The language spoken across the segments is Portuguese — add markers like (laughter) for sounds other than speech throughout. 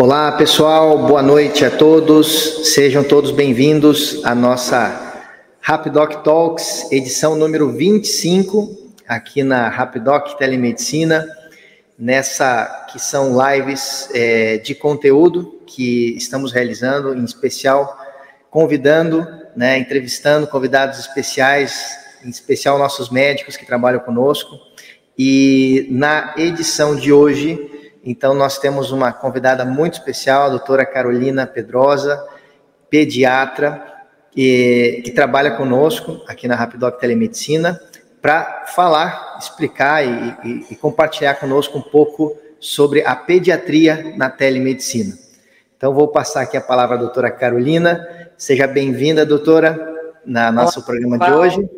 Olá, pessoal, boa noite a todos. Sejam todos bem-vindos à nossa Rapidoc Talks, edição número 25, aqui na Rapidoc Telemedicina, nessa que são lives é, de conteúdo que estamos realizando, em especial convidando, né, entrevistando convidados especiais, em especial nossos médicos que trabalham conosco. E na edição de hoje, então, nós temos uma convidada muito especial, a doutora Carolina Pedrosa, pediatra, que, que trabalha conosco aqui na Rapidoc Telemedicina, para falar, explicar e, e, e compartilhar conosco um pouco sobre a pediatria na telemedicina. Então, vou passar aqui a palavra à doutora Carolina. Seja bem-vinda, doutora, na nosso Olá, programa de hoje.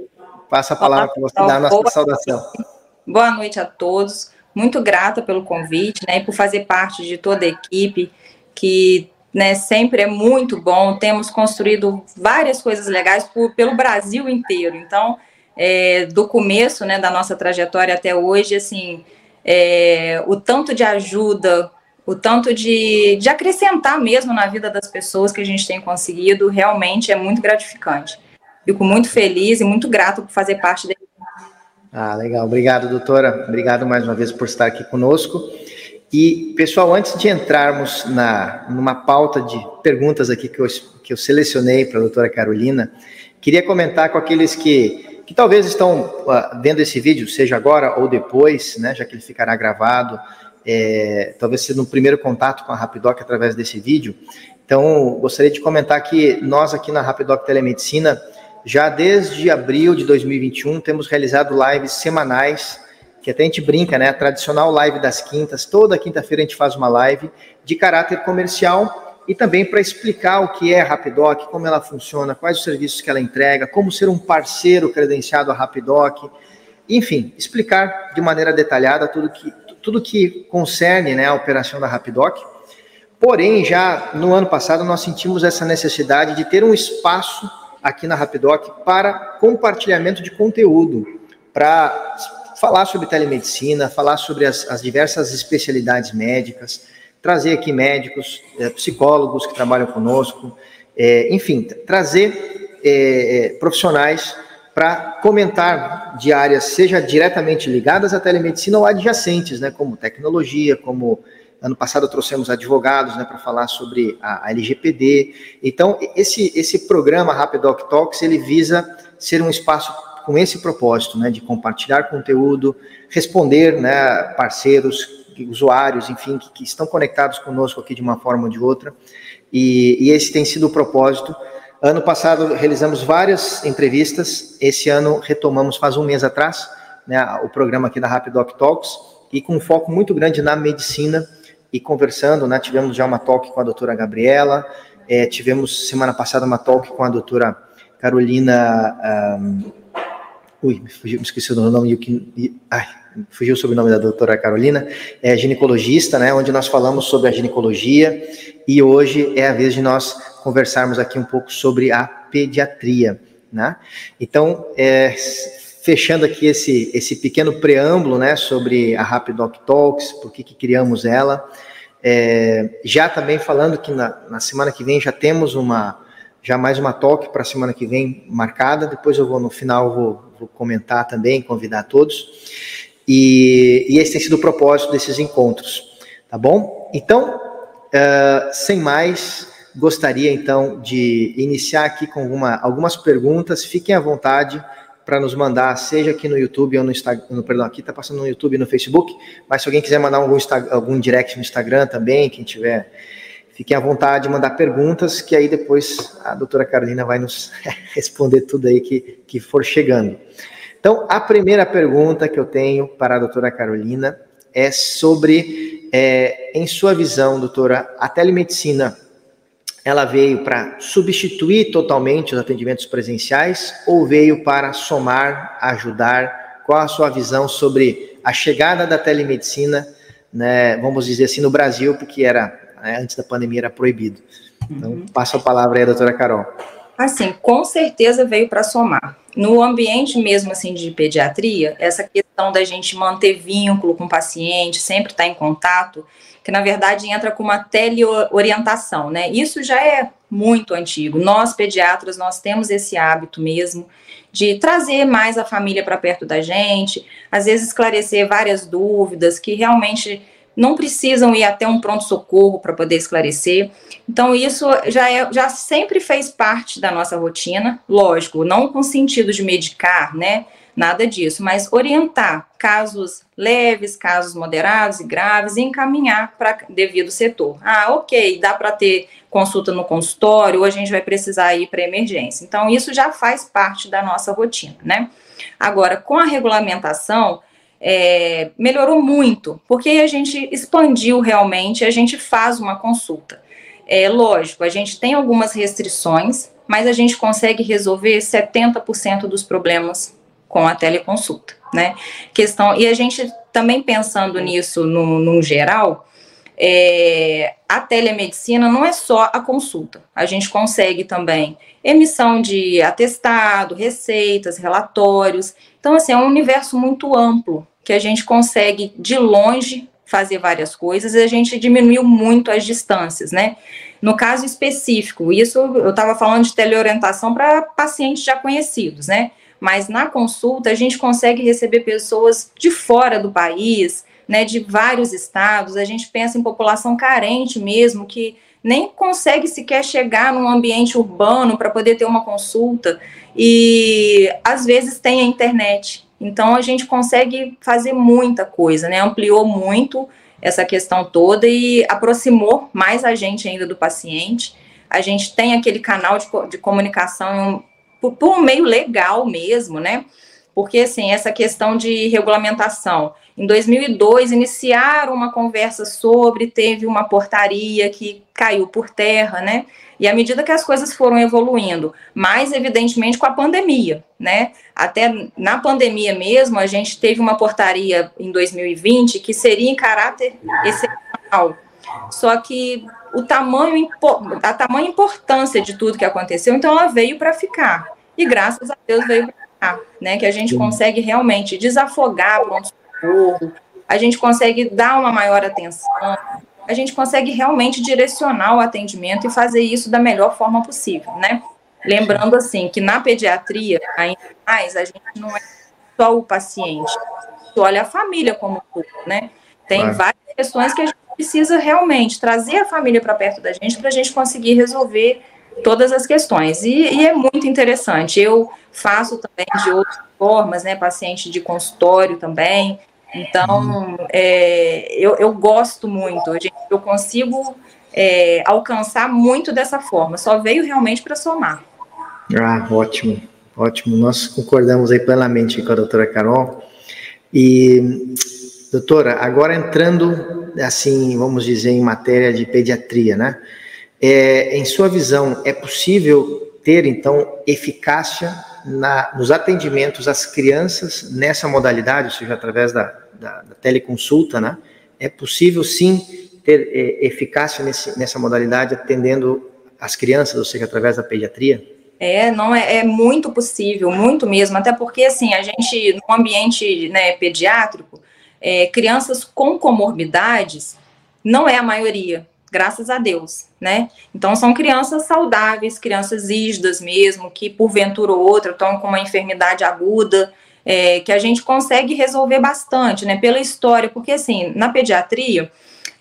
Passa a palavra para você dar a nossa saudação. Boa noite a todos muito grata pelo convite, né, e por fazer parte de toda a equipe, que né, sempre é muito bom. Temos construído várias coisas legais por, pelo Brasil inteiro. Então, é, do começo né, da nossa trajetória até hoje, assim, é, o tanto de ajuda, o tanto de, de acrescentar mesmo na vida das pessoas que a gente tem conseguido, realmente é muito gratificante. Fico muito feliz e muito grato por fazer parte da ah, legal. Obrigado, doutora. Obrigado mais uma vez por estar aqui conosco. E, pessoal, antes de entrarmos na, numa pauta de perguntas aqui que eu, que eu selecionei para a doutora Carolina, queria comentar com aqueles que, que talvez estão uh, vendo esse vídeo, seja agora ou depois, né, já que ele ficará gravado, é, talvez sendo um primeiro contato com a Rapidoc através desse vídeo. Então, gostaria de comentar que nós aqui na Rapidoc Telemedicina já desde abril de 2021, temos realizado lives semanais, que até a gente brinca, né? A tradicional live das quintas. Toda quinta-feira a gente faz uma live de caráter comercial e também para explicar o que é a Rapidoc, como ela funciona, quais os serviços que ela entrega, como ser um parceiro credenciado à Rapidoc. Enfim, explicar de maneira detalhada tudo que, tudo que concerne né, a operação da Rapidoc. Porém, já no ano passado, nós sentimos essa necessidade de ter um espaço aqui na Rapidoc para compartilhamento de conteúdo, para falar sobre telemedicina, falar sobre as, as diversas especialidades médicas, trazer aqui médicos, é, psicólogos que trabalham conosco, é, enfim, trazer é profissionais para comentar de áreas, seja diretamente ligadas à telemedicina ou adjacentes, né, como tecnologia, como Ano passado trouxemos advogados né, para falar sobre a, a, LGPD. Então, esse, esse programa Rapidoc Talks, ele visa ser um espaço com esse propósito, né, de compartilhar conteúdo, responder né, parceiros, usuários, enfim, que, que estão conectados conosco aqui de uma forma ou de outra. E, e esse tem sido o propósito. Ano passado realizamos várias entrevistas, esse ano retomamos faz um mês atrás, né, o programa aqui da Rapidoc Talks, e com um foco muito grande na medicina, e conversando, né? Tivemos já uma talk com a doutora Gabriela, é, tivemos semana passada uma talk com a doutora Carolina. Um, ui, fugiu, me esqueci do nome. Ai, fugiu o nome da doutora Carolina, é ginecologista, né? Onde nós falamos sobre a ginecologia e hoje é a vez de nós conversarmos aqui um pouco sobre a pediatria, né? Então, é, fechando aqui esse, esse pequeno preâmbulo né, sobre a Rapidoc Talks, por que, criamos ela. É, já também falando que na, na, semana que vem já temos uma já mais uma talk para a semana que vem marcada. Depois eu vou no final vou, vou comentar também, convidar todos. E, e, esse tem sido o propósito desses encontros, tá bom? Então, uh, sem mais, gostaria então de iniciar aqui com alguma, algumas perguntas. Fiquem à vontade para nos mandar, seja aqui no YouTube ou no Instagram, perdão, aqui está passando no YouTube e no Facebook, mas se alguém quiser mandar algum, algum direct no Instagram também, quem tiver, fiquem à vontade de mandar perguntas, que aí depois a doutora Carolina vai nos (laughs) responder tudo aí que, que for chegando. Então, a primeira pergunta que eu tenho para a doutora Carolina é sobre, é, em sua visão, doutora, a telemedicina ela veio para substituir totalmente os atendimentos presenciais ou veio para somar, ajudar? Qual a sua visão sobre a chegada da telemedicina, né, vamos dizer assim, no Brasil, porque era né, antes da pandemia era proibido. Então, uhum. passo a palavra aí, doutora Carol. Assim, com certeza veio para somar. No ambiente mesmo assim de pediatria, essa questão da gente manter vínculo com o paciente, sempre estar em contato, que na verdade entra com uma teleorientação, né? Isso já é muito antigo. Nós pediatras, nós temos esse hábito mesmo de trazer mais a família para perto da gente, às vezes esclarecer várias dúvidas que realmente não precisam ir até um pronto-socorro para poder esclarecer. Então, isso já, é, já sempre fez parte da nossa rotina, lógico, não com sentido de medicar, né? Nada disso, mas orientar casos leves, casos moderados e graves e encaminhar para devido setor. Ah, ok, dá para ter consulta no consultório, ou a gente vai precisar ir para emergência. Então, isso já faz parte da nossa rotina, né? Agora, com a regulamentação, é, melhorou muito, porque a gente expandiu realmente, a gente faz uma consulta. É lógico, a gente tem algumas restrições, mas a gente consegue resolver 70% dos problemas com a teleconsulta, né? Questão, e a gente também pensando nisso no, no geral, é, a telemedicina não é só a consulta. A gente consegue também emissão de atestado, receitas, relatórios. Então, assim, é um universo muito amplo que a gente consegue de longe fazer várias coisas e a gente diminuiu muito as distâncias, né? No caso específico, isso eu estava falando de teleorientação para pacientes já conhecidos, né? Mas na consulta a gente consegue receber pessoas de fora do país, né, de vários estados. A gente pensa em população carente mesmo, que nem consegue sequer chegar num ambiente urbano para poder ter uma consulta. E às vezes tem a internet. Então a gente consegue fazer muita coisa, né? Ampliou muito essa questão toda e aproximou mais a gente ainda do paciente. A gente tem aquele canal de, de comunicação por, por um meio legal mesmo, né? Porque, assim, essa questão de regulamentação. Em 2002, iniciaram uma conversa sobre, teve uma portaria que caiu por terra, né? E à medida que as coisas foram evoluindo, mais evidentemente com a pandemia, né? Até na pandemia mesmo, a gente teve uma portaria em 2020 que seria em caráter excepcional. Só que o tamanho, a tamanha importância de tudo que aconteceu, então ela veio para ficar. E graças a Deus veio para né? Que a gente consegue realmente desafogar pronto-socorro, a gente consegue dar uma maior atenção, a gente consegue realmente direcionar o atendimento e fazer isso da melhor forma possível, né? Lembrando, assim, que na pediatria, ainda mais, a gente não é só o paciente, olha a família como tudo, né? Tem claro. várias questões que a gente precisa realmente trazer a família para perto da gente para a gente conseguir resolver todas as questões. E, e, é muito interessante. Eu faço também de outras formas, né? Paciente de consultório também. Então, é, eu, eu, gosto muito, eu consigo é, alcançar muito dessa forma, só veio realmente para somar. Ah, ótimo, ótimo. Nós concordamos aí plenamente com a doutora Carol. E, doutora, agora entrando, assim, vamos dizer, em matéria de pediatria, né? É, em sua visão, é possível ter, então, eficácia na, nos atendimentos às crianças nessa modalidade, ou seja, através da, da, da teleconsulta, né? É possível sim ter é, eficácia nesse, nessa modalidade atendendo as crianças, ou seja, através da pediatria? É, não é, é, muito possível, muito mesmo, até porque assim a gente no ambiente né, pediátrico, é, crianças com comorbidades não é a maioria, graças a Deus, né? Então são crianças saudáveis, crianças ígidas mesmo, que porventura ou outra estão com uma enfermidade aguda, é, que a gente consegue resolver bastante, né? Pela história, porque assim, na pediatria,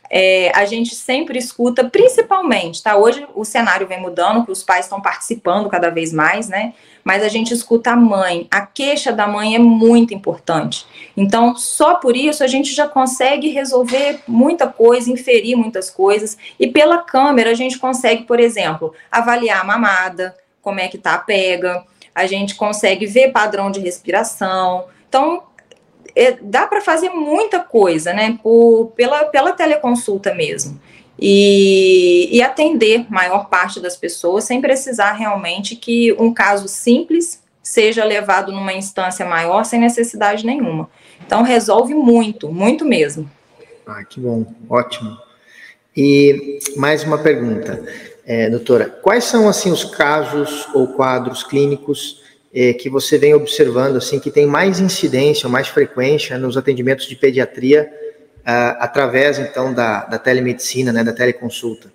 é, a gente sempre escuta, principalmente, tá? Hoje o cenário vem mudando, que os pais estão participando cada vez mais, né? Mas a gente escuta a mãe. A queixa da mãe é muito importante. Então, só por isso a gente já consegue resolver muita coisa, inferir muitas coisas. E pela câmera a gente consegue, por exemplo, avaliar a mamada, como é que tá a pega, a gente consegue ver padrão de respiração. Então, é, dá para fazer muita coisa, né, por, pela, pela teleconsulta mesmo. E, e atender maior parte das pessoas sem precisar realmente que um caso simples seja levado numa instância maior sem necessidade nenhuma. Então resolve muito, muito mesmo. Ah, que bom, ótimo. E mais uma pergunta, é, doutora, quais são assim os casos ou quadros clínicos é, que você vem observando, assim, que tem mais incidência, mais frequência nos atendimentos de pediatria uh, através, então, da, da telemedicina, né, da teleconsulta?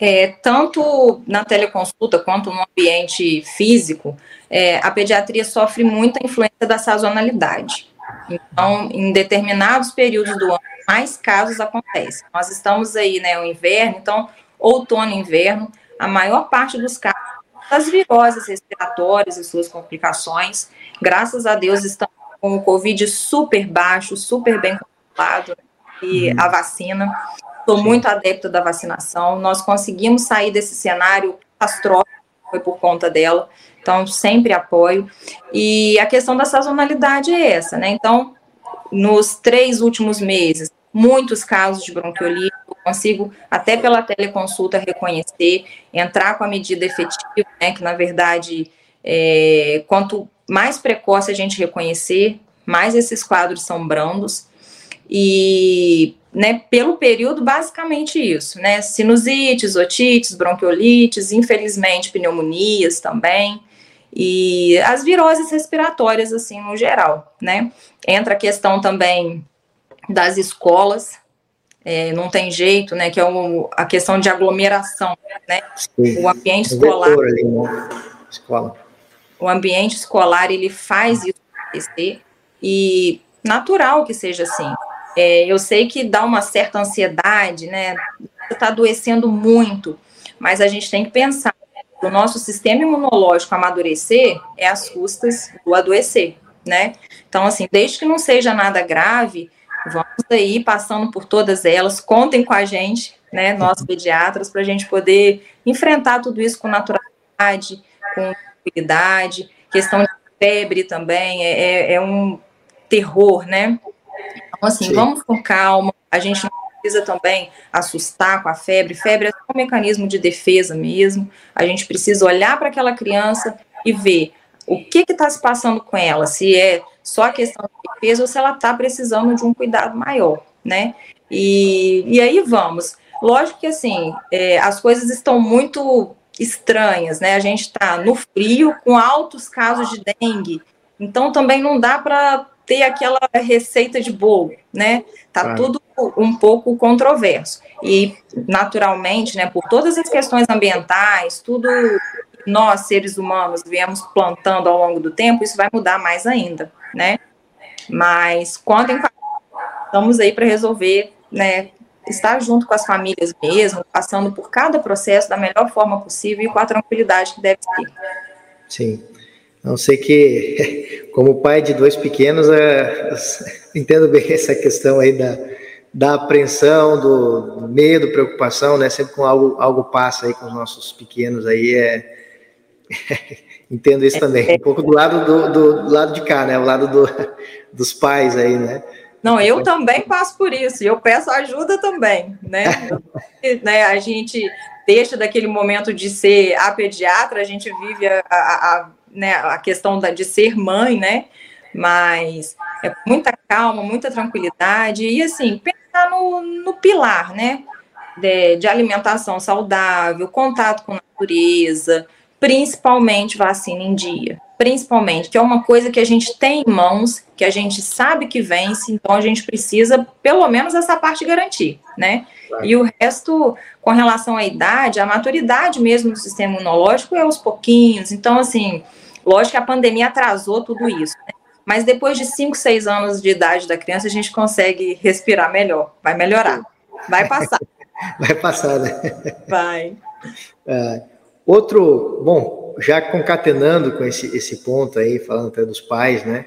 É, tanto na teleconsulta quanto no ambiente físico, é, a pediatria sofre muita influência da sazonalidade. Então, em determinados períodos do ano, mais casos acontecem. Nós estamos aí, né, o inverno, então, outono e inverno, a maior parte dos casos das viroses respiratórias e suas complicações, graças a Deus, estamos com o Covid super baixo, super bem controlado, e uhum. a vacina. Sou muito adepta da vacinação. Nós conseguimos sair desse cenário catastrófico, foi por conta dela. Então, sempre apoio. E a questão da sazonalidade é essa, né? Então, nos três últimos meses, muitos casos de bronquiolite, consigo, até pela teleconsulta, reconhecer, entrar com a medida efetiva, né, que na verdade, é, quanto mais precoce a gente reconhecer, mais esses quadros são brandos, e né, pelo período, basicamente isso, né, sinusites, otites, bronquiolites, infelizmente pneumonias também, e as viroses respiratórias, assim, no geral, né, entra a questão também das escolas, é, não tem jeito, né? Que é o, a questão de aglomeração, né? Sim. O ambiente escolar. Ali, né? Escola. O ambiente escolar ele faz isso acontecer e natural que seja assim. É, eu sei que dá uma certa ansiedade, né? Você está adoecendo muito, mas a gente tem que pensar o nosso sistema imunológico amadurecer é as custas do adoecer, né? Então, assim, desde que não seja nada grave, Vamos aí passando por todas elas. Contem com a gente, né, nós pediatras, para a gente poder enfrentar tudo isso com naturalidade, com tranquilidade. Questão de febre também é, é, é um terror, né? Então, assim, Sim. vamos com calma. A gente não precisa também assustar com a febre. Febre é um mecanismo de defesa mesmo. A gente precisa olhar para aquela criança e ver o que está se passando com ela, se é só a questão de peso ou se ela está precisando de um cuidado maior, né? E, e aí vamos. Lógico que assim, é, as coisas estão muito estranhas, né? A gente está no frio com altos casos de dengue, então também não dá para ter aquela receita de bolo, né? Tá tudo um pouco controverso. E naturalmente, né, por todas as questões ambientais, tudo nós seres humanos viemos plantando ao longo do tempo, isso vai mudar mais ainda né? Mas quando estamos aí para resolver, né? Estar junto com as famílias mesmo, passando por cada processo da melhor forma possível e com a tranquilidade que deve ser. Sim. Não sei que, (laughs) como pai de dois pequenos, é, (laughs) entendo bem essa questão aí da, da apreensão, do, do, medo, preocupação, né? Sempre com algo, algo passa aí com os nossos pequenos aí, é, (laughs) Entendo isso também. Um pouco do lado do, do, do lado de cá, né? O lado do, dos pais aí, né? Não, eu também passo por isso, e eu peço ajuda também, né? (laughs) né? A gente deixa daquele momento de ser a pediatra, a gente vive a, a, a, né, a questão da, de ser mãe, né? Mas é muita calma, muita tranquilidade, e assim, pensar no, no pilar, né? De, de alimentação saudável, contato com a natureza, principalmente vacina em dia. Principalmente, que é uma coisa que a gente tem em mãos, que a gente sabe que vence, então a gente precisa, pelo menos, essa parte garantir, né? E o resto, com relação à idade, a maturidade mesmo do sistema imunológico é aos pouquinhos. Então, assim, lógico que a pandemia atrasou tudo isso, né? Mas depois de 5, 6 anos de idade da criança, a gente consegue respirar melhor. Vai melhorar. Vai passar. (laughs) Vai passar, né? Vai. (laughs) É. Outro, bom, já concatenando com esse, esse ponto aí, falando até dos pais, né?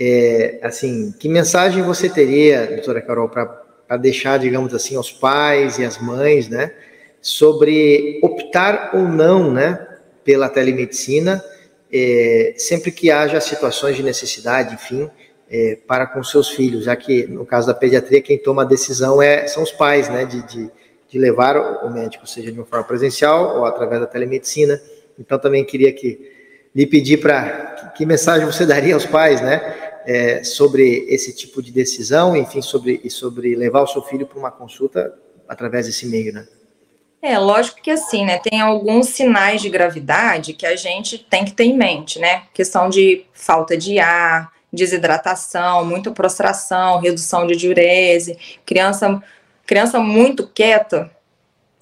É, assim, que mensagem você teria, doutora Carol, para deixar, digamos assim, aos pais e às mães, né? Sobre optar ou não, né? Pela telemedicina, é, sempre que haja situações de necessidade, enfim, é, para com seus filhos, já que no caso da pediatria, quem toma a decisão é, são os pais, né? de, de de levar o médico, seja de uma forma presencial ou através da telemedicina. Então, também queria que lhe pedir para que mensagem você daria aos pais, né, é, sobre esse tipo de decisão, enfim, sobre e sobre levar o seu filho para uma consulta através desse meio, né? É, lógico que assim, né? Tem alguns sinais de gravidade que a gente tem que ter em mente, né? Questão de falta de ar, desidratação, muita prostração, redução de diurese, criança, criança muito quieta,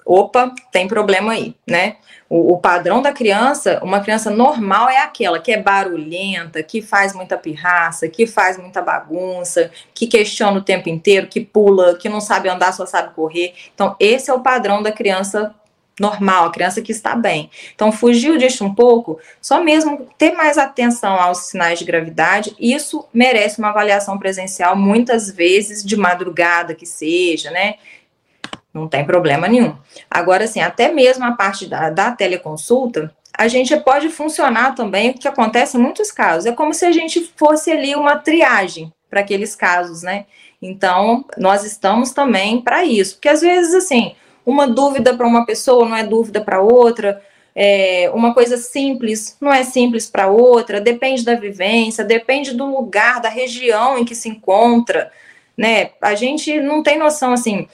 opa, tem problema aí, né? O, o, padrão da criança, uma criança normal é aquela que é barulhenta, que faz muita pirraça, que faz muita bagunça, que questiona o tempo inteiro, que pula, que não sabe andar, só sabe correr. Então, esse é o padrão da criança normal, a criança que está bem. Então, fugiu disso um pouco, só mesmo ter mais atenção aos sinais de gravidade, isso merece uma avaliação presencial, muitas vezes de madrugada que seja, né? Não tem problema nenhum. Agora, assim, até mesmo a parte da, da teleconsulta, a gente pode funcionar também, o que acontece em muitos casos. É como se a gente fosse ali uma triagem para aqueles casos, né? Então, nós estamos também para isso. Porque às vezes, assim, uma dúvida para uma pessoa não é dúvida para outra. É, uma coisa simples não é simples para outra, depende da vivência, depende do lugar, da região em que se encontra, né? A gente não tem noção assim.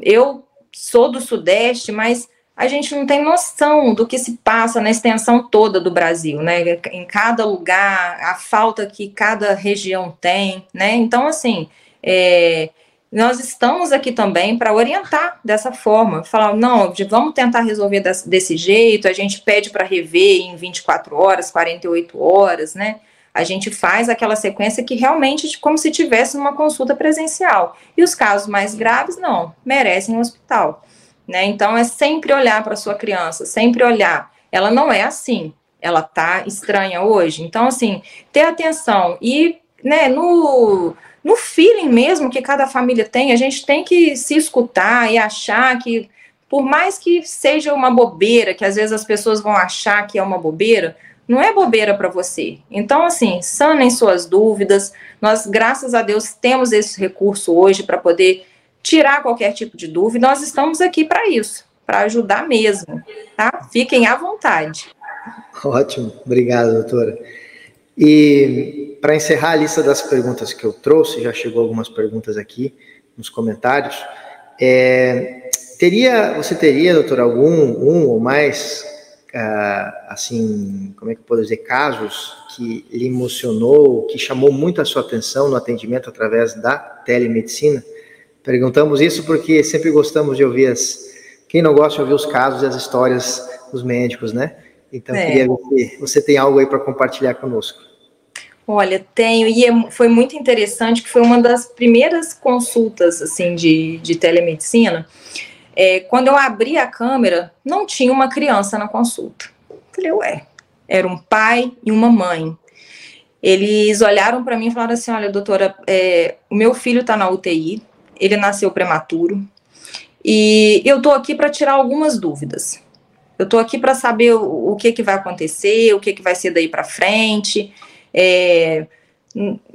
Eu sou do Sudeste, mas a gente não tem noção do que se passa na extensão toda do Brasil, né? Em cada lugar, a falta que cada região tem, né? Então, assim, é, nós estamos aqui também para orientar dessa forma, falar, não, vamos tentar resolver desse, jeito, a gente pede para rever em 24 horas, 48 horas, né? A gente faz aquela sequência que realmente como se tivesse uma consulta presencial. E os casos mais graves, não, merecem um hospital. Né? Então, é sempre olhar para sua criança, sempre olhar. Ela não é assim, ela tá estranha hoje. Então, assim, ter atenção e, né, no, no feeling mesmo que cada família tem, a gente tem que se escutar e achar que, por mais que seja uma bobeira, que às vezes as pessoas vão achar que é uma bobeira, não é bobeira para você. Então, assim, sanem suas dúvidas. Nós, graças a Deus, temos esse recurso hoje para poder tirar qualquer tipo de dúvida. Nós estamos aqui para isso, para ajudar mesmo, tá? Fiquem à vontade. Ótimo, obrigado, doutora. E para encerrar a lista das perguntas que eu trouxe, já chegou algumas perguntas aqui nos comentários. É, teria, você teria, doutora, algum um ou mais uh, assim, como é que eu posso dizer, casos que lhe emocionou, que chamou muito a sua atenção no atendimento através da telemedicina? Perguntamos isso porque sempre gostamos de ouvir as. Quem não gosta de ouvir os casos e as histórias dos médicos, né? Então, é. queria ver se você tem algo aí para compartilhar conosco. Olha, tenho, e é, foi muito interessante que foi uma das primeiras consultas, assim, de, de telemedicina, é, quando eu abri a câmera, não tinha uma criança na consulta. Falei, ué, era um pai e uma mãe. Eles olharam para mim e falaram assim: olha, doutora, é, o meu filho está na UTI, ele nasceu prematuro, e eu estou aqui para tirar algumas dúvidas. Eu estou aqui para saber o, o, que, que vai acontecer, o que, que vai ser daí para frente. É,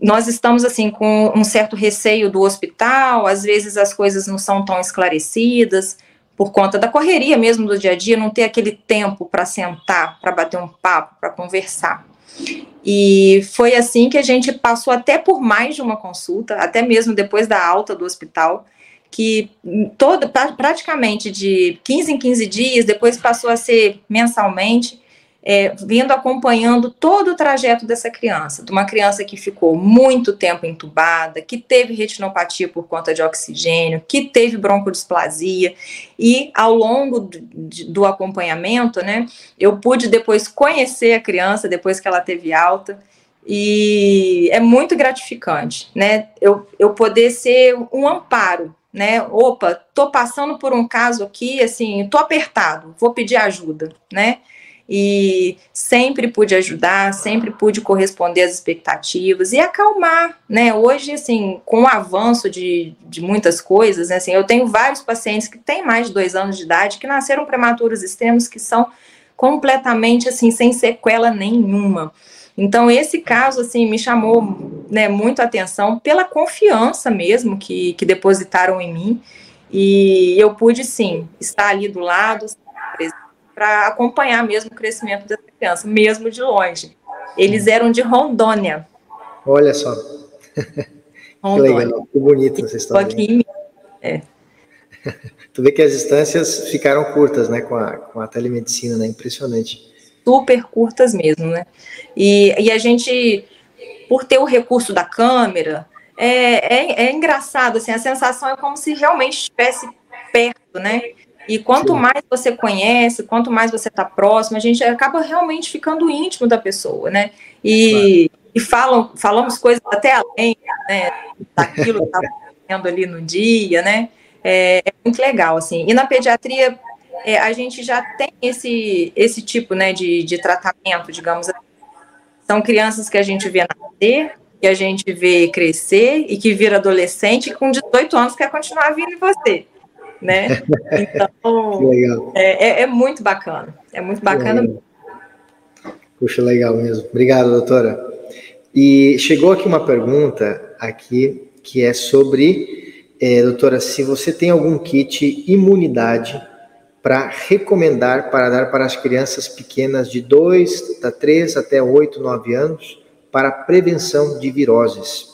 nós estamos assim com um certo receio do hospital, às vezes as coisas não são tão esclarecidas por conta da correria mesmo do dia a dia, não ter aquele tempo para sentar, para bater um papo, para conversar. E foi assim que a gente passou até por mais de uma consulta, até mesmo depois da alta do hospital, que toda praticamente de 15 em 15 dias, depois passou a ser mensalmente é, vindo acompanhando todo o trajeto dessa criança, de uma criança que ficou muito tempo entubada, que teve retinopatia por conta de oxigênio, que teve broncodisplasia, e ao longo do, do acompanhamento, né, eu pude depois conhecer a criança, depois que ela teve alta, e é muito gratificante, né, eu, eu poder ser um amparo, né, opa, tô passando por um caso aqui, assim, tô apertado, vou pedir ajuda, né, e sempre pude ajudar, sempre pude corresponder às expectativas e acalmar, né? Hoje, assim, com o avanço de, de muitas coisas, né? assim, eu tenho vários pacientes que têm mais de dois anos de idade que nasceram prematuros extremos que são completamente, assim, sem sequela nenhuma. Então, esse caso, assim, me chamou né, muito a atenção pela confiança mesmo que, que depositaram em mim e eu pude, sim, estar ali do lado, para acompanhar mesmo o crescimento dessa criança, mesmo de longe. Eles eram de Rondônia. Olha só. (laughs) Rondônia. Que legal, que bonito essa história. Aqui é. (laughs) tu vê que as distâncias ficaram curtas, né, com a, com a telemedicina, né? Impressionante. Super curtas mesmo, né? E, e a gente, por ter o recurso da câmera, é, é, é engraçado, assim, a sensação é como se realmente estivesse perto, né? E quanto Sim. mais você conhece, quanto mais você está próximo, a gente acaba realmente ficando íntimo da pessoa, né? E, claro. e falam, falamos coisas até além né, daquilo que estava acontecendo ali no dia, né? É, é, muito legal, assim. E na pediatria, é, a gente já tem esse, esse tipo né, de, de tratamento, digamos assim. São crianças que a gente vê nascer, que a gente vê crescer e que vira adolescente e com 18 anos quer continuar vindo em você né? Então, (laughs) é, é, é, muito bacana. É muito bacana. Legal. Puxa, legal mesmo. Obrigado, doutora. E chegou aqui uma pergunta aqui que é sobre, é, doutora, se você tem algum kit imunidade para recomendar para dar para as crianças pequenas de 2 a 3 até 8, 9 anos para prevenção de viroses.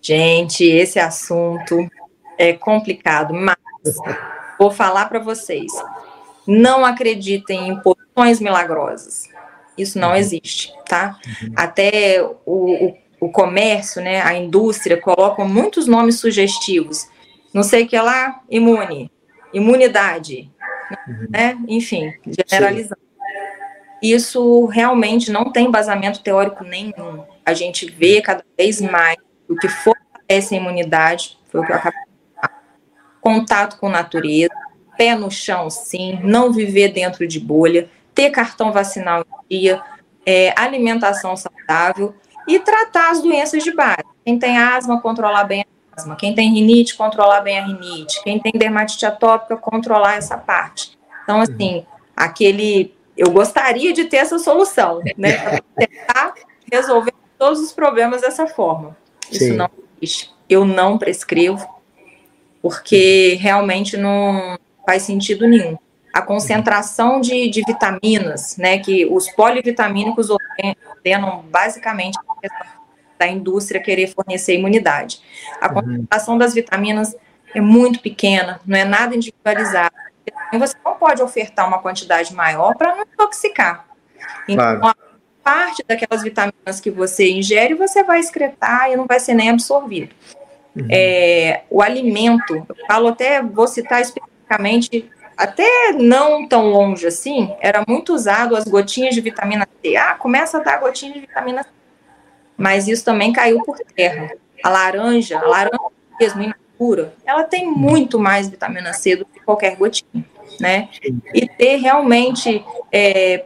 Gente, esse assunto é complicado, mas Vou falar para vocês. Não acreditem em poções milagrosas. Isso não uhum. existe, tá? Uhum. Até o, o, o, comércio, né, a indústria, colocam muitos nomes sugestivos. Não sei o que é lá, imune, imunidade, uhum. né? Enfim, generalizando. Isso realmente não tem embasamento teórico nenhum. A gente vê cada vez mais o que fortalece a imunidade, foi o que eu acabei contato com natureza, pé no chão, sim, não viver dentro de bolha, ter cartão vacinal em dia, é, alimentação saudável e tratar as doenças de base. Quem tem asma, controlar bem a asma. Quem tem rinite, controlar bem a rinite. Quem tem dermatite atópica, controlar essa parte. Então, assim, aquele. Eu gostaria de ter essa solução, né? tentar resolver todos os problemas dessa forma. Isso Sim. não existe. Eu não prescrevo, porque realmente não faz sentido nenhum. A concentração de, de vitaminas, né, que os polivitamínicos ordenam basicamente da indústria querer fornecer imunidade. A uhum. concentração das vitaminas é muito pequena, não é nada individualizado. Você não pode ofertar uma quantidade maior para não intoxicar. Então, claro. parte daquelas vitaminas que você ingere, você vai excretar e não vai ser nem absorvido. Uhum. É, o alimento, eu falo até, vou citar especificamente, até não tão longe assim, era muito usado as gotinhas de vitamina C. Ah, começa a dar gotinha de vitamina C. Mas isso também caiu por terra. A laranja, a laranja mesmo, in natura, ela tem muito mais vitamina C do que qualquer gotinha, né? E ter realmente é,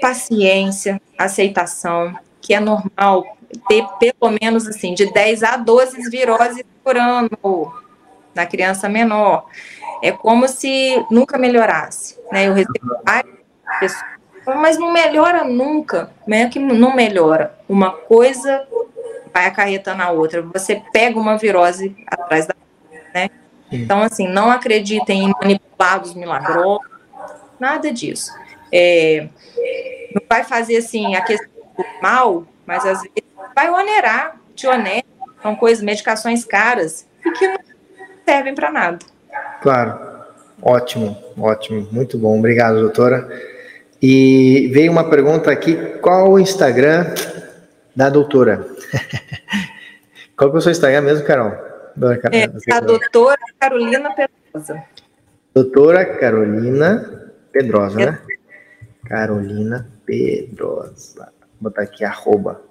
paciência, aceitação, que é normal ter pelo menos assim de 10 a 12 viroses por ano na criança menor. É como se nunca melhorasse, né? Eu recebo várias pessoas, mas não melhora nunca, né? Que não melhora. Uma coisa vai acarretando a outra. Você pega uma virose atrás da né? Então, assim, não acreditem em manipulados milagrosos, nada disso. É, não vai fazer assim a questão do mal, mas às vezes vai onerar, te onera, são coisas, medicações caras e que não servem para nada. Claro, ótimo, ótimo, muito bom, obrigado, doutora. E veio uma pergunta aqui: qual o Instagram da doutora? (laughs) qual que é o seu Instagram mesmo, Carol? É, a doutora Carolina Pedrosa. Doutora Carolina Pedrosa, né? Carolina Pedrosa. Vou botar aqui arroba.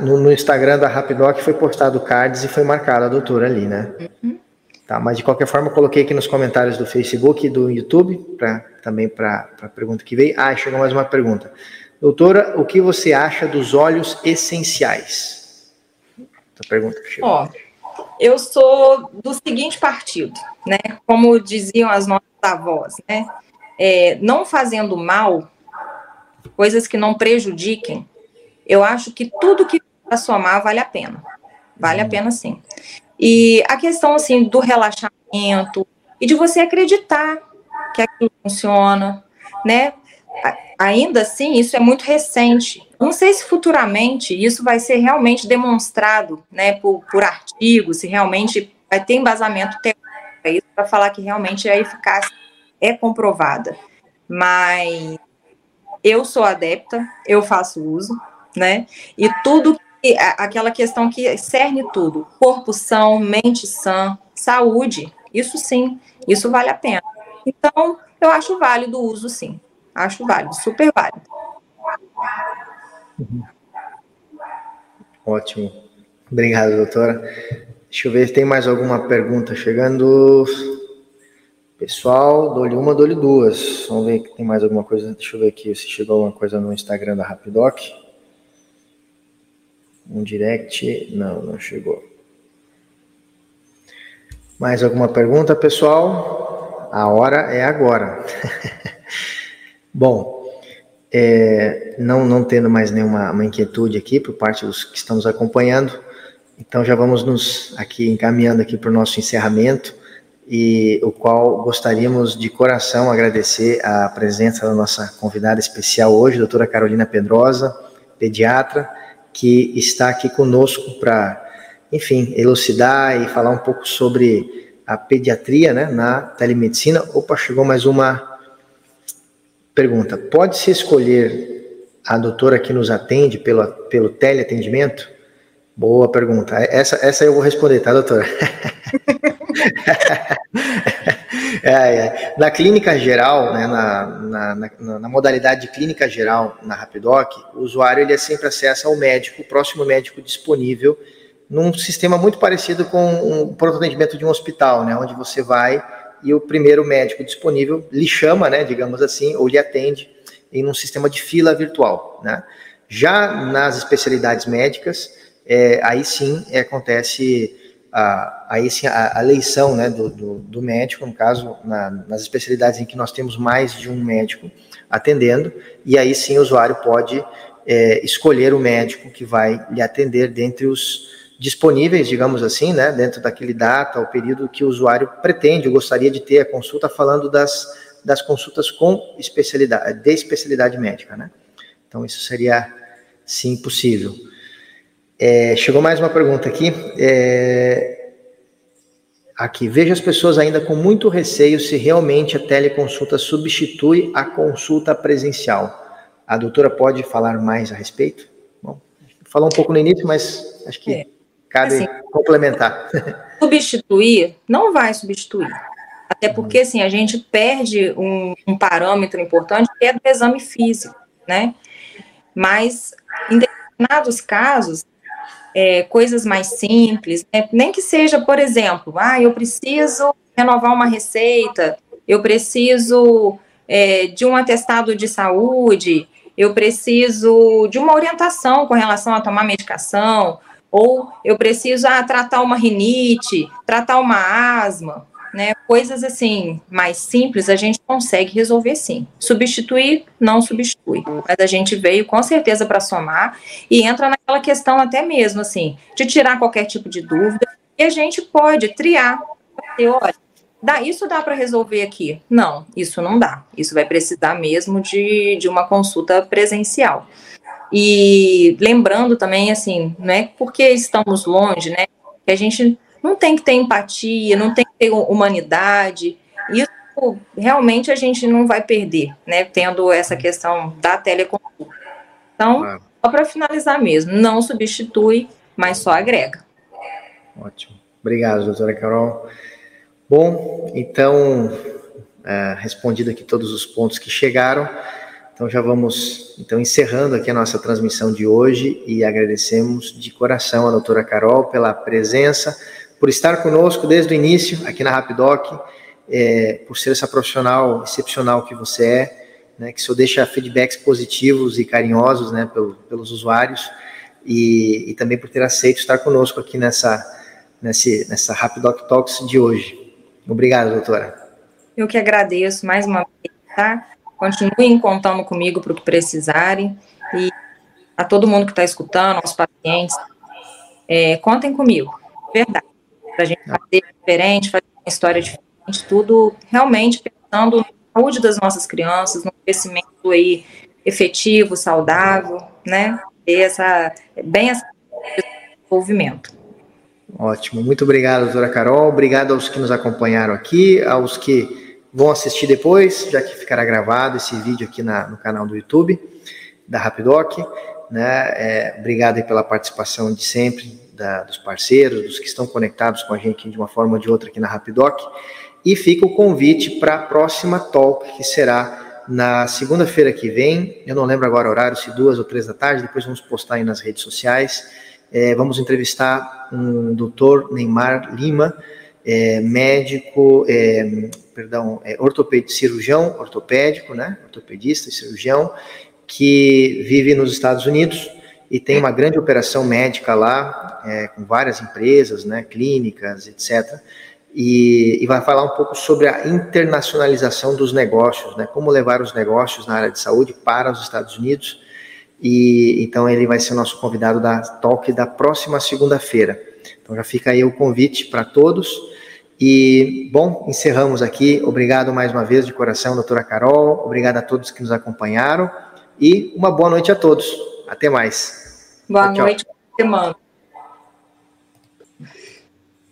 No, no, Instagram da Rapidoc foi postado o cards e foi marcada a doutora ali, né? Uhum. Tá, mas de qualquer forma, eu coloquei aqui nos comentários do Facebook e do YouTube, pra, também para a pergunta que veio. Ah, chegou mais uma pergunta. Doutora, o que você acha dos óleos essenciais? Essa pergunta que chegou. Ó, eu sou do seguinte partido, né? Como diziam as nossas avós, né? É, não fazendo mal, coisas que não prejudiquem, eu acho que tudo que para somar vale a pena. Vale a pena sim. E a questão assim do relaxamento e de você acreditar que aquilo funciona, né? Ainda assim, isso é muito recente. Não sei se futuramente isso vai ser realmente demonstrado, né, por, por artigos, se realmente vai ter embasamento teórico para falar que realmente a eficácia é comprovada. Mas eu sou adepta, eu faço uso, né? E tudo que, aquela questão que cerne tudo, corpo são, mente sã, saúde, isso sim, isso vale a pena. Então, eu acho válido o uso, sim. Acho válido, super válido. Ótimo. Obrigado, doutora. Deixa eu ver se tem mais alguma pergunta chegando. Pessoal, dou-lhe uma, dou-lhe duas. Vamos ver se tem mais alguma coisa. Deixa eu ver aqui se chegou alguma coisa no Instagram da Rapidoc. Um direct. Não, não chegou. Mais alguma pergunta, pessoal? A hora é agora. (laughs) Bom, é, não, não tendo mais nenhuma inquietude aqui por parte dos que estamos acompanhando, então já vamos nos aqui encaminhando aqui para o nosso encerramento e o qual gostaríamos de coração agradecer a presença da nossa convidada especial hoje, doutora Carolina Pedrosa, pediatra, que está aqui conosco para, enfim, elucidar e falar um pouco sobre a pediatria né, na telemedicina. Opa, chegou mais uma pergunta. Pode-se escolher a doutora que nos atende pelo, pelo teleatendimento? Boa pergunta. Essa, essa eu vou responder, tá, doutora? (laughs) é, é. Na clínica geral, né, na, na, na, na, modalidade de clínica geral na Rapidoc, o usuário ele é sempre acessa ao médico, o próximo médico disponível, num sistema muito parecido com um pronto atendimento de um hospital, né, onde você vai e o primeiro médico disponível lhe chama, né, digamos assim, ou lhe atende em um sistema de fila virtual. Né. Já nas especialidades médicas, é, aí sim é, acontece a, aí sim, a, a né, do, do, do, médico, no caso, na, nas especialidades em que nós temos mais de um médico atendendo, e aí sim o usuário pode é, escolher o médico que vai lhe atender dentre os disponíveis, digamos assim, né, dentro daquele data, o período que o usuário pretende, ou gostaria de ter a consulta, falando das, das consultas com especialidade, de especialidade médica, né. Então, isso seria, sim, possível. É, chegou mais uma pergunta aqui. É, aqui, veja as pessoas ainda com muito receio se realmente a teleconsulta substitui a consulta presencial. A doutora pode falar mais a respeito? Bom, falou um pouco no início, mas acho que é, cabe assim, complementar. (laughs) Substituir, não vai substituir. Até porque, assim, a gente perde um, um parâmetro importante que é do exame físico, né? Mas, em determinados casos, é, coisas mais simples, né? nem que seja, por exemplo, ah, eu preciso renovar uma receita, eu preciso é, de um atestado de saúde, eu preciso de uma orientação com relação a tomar medicação, ou eu preciso ah, tratar uma rinite, tratar uma asma né? Coisas assim mais simples a gente consegue resolver sim. Substituir não substitui, mas a gente veio com certeza para somar e entra naquela questão até mesmo assim de tirar qualquer tipo de dúvida e a gente pode triar. Olha, dá, isso dá para resolver aqui? Não, isso não dá. Isso vai precisar mesmo de, de uma consulta presencial. E lembrando também, assim, não é porque estamos longe, né? Que a gente não tem que ter empatia, não tem que ter humanidade. Isso realmente a gente não vai perder, né? Tendo essa questão da teleconsulta. Então, só para finalizar mesmo, não substitui, mas só agrega. Ótimo. Obrigado, doutora Carol. Bom, então, é, respondido aqui todos os pontos que chegaram. Então já vamos então encerrando aqui a nossa transmissão de hoje e agradecemos de coração a doutora Carol pela presença, por estar conosco desde o início aqui na Rapidoc, é, por ser essa profissional excepcional que você é, né, que só deixa feedbacks positivos e carinhosos né, pelo, pelos usuários e, e, também por ter aceito estar conosco aqui nessa, nessa Rapidoc Talks de hoje. Obrigado, doutora. Eu que agradeço mais uma vez, tá? Continuem contando comigo para o que precisarem e a todo mundo que está escutando, aos pacientes, é, contem comigo, verdade para a gente fazer diferente, fazer uma história diferente, tudo realmente pensando na saúde das nossas crianças, no crescimento aí efetivo, saudável, né? E essa, bem esse desenvolvimento. Ótimo, muito obrigado, doutora Carol. Obrigado aos que nos acompanharam aqui, aos que vão assistir depois, já que ficará gravado esse vídeo aqui na, no canal do YouTube da Rapidoc. Né? É, obrigado pela participação de sempre da, dos parceiros, dos que estão conectados com a gente de uma forma ou de outra aqui na Rapidoc. E fica o convite para a próxima talk, que será na segunda-feira que vem. Eu não lembro agora o horário, se duas ou três da tarde, depois vamos postar aí nas redes sociais é, vamos entrevistar um doutor Neymar Lima, é, médico, é, perdão, é, ortoped, cirurgião ortopédico, né, ortopedista e cirurgião, que vive nos Estados Unidos e tem uma grande operação médica lá, é, com várias empresas, né, clínicas, etc., e, e, vai falar um pouco sobre a internacionalização dos negócios, né? Como levar os negócios na área de saúde para os Estados Unidos e então ele vai ser o nosso convidado da talk da próxima segunda-feira. Então já fica aí o convite para todos. E, bom, encerramos aqui. Obrigado mais uma vez de coração, doutora Carol. Obrigado a todos que nos acompanharam. E uma boa noite a todos. Até mais. Boa tchau, noite, semana.